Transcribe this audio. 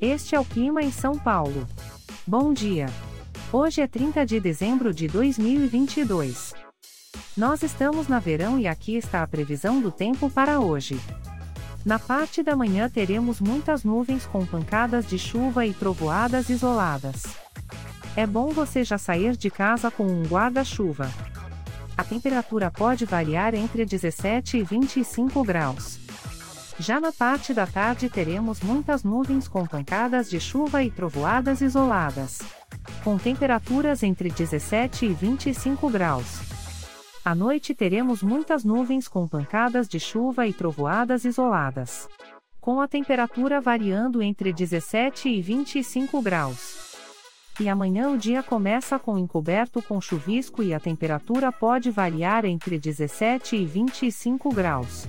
Este é o clima em São Paulo. Bom dia. Hoje é 30 de dezembro de 2022. Nós estamos na verão e aqui está a previsão do tempo para hoje. Na parte da manhã teremos muitas nuvens com pancadas de chuva e trovoadas isoladas. É bom você já sair de casa com um guarda-chuva. A temperatura pode variar entre 17 e 25 graus. Já na parte da tarde teremos muitas nuvens com pancadas de chuva e trovoadas isoladas. Com temperaturas entre 17 e 25 graus. À noite teremos muitas nuvens com pancadas de chuva e trovoadas isoladas. Com a temperatura variando entre 17 e 25 graus. E amanhã o dia começa com encoberto com chuvisco e a temperatura pode variar entre 17 e 25 graus.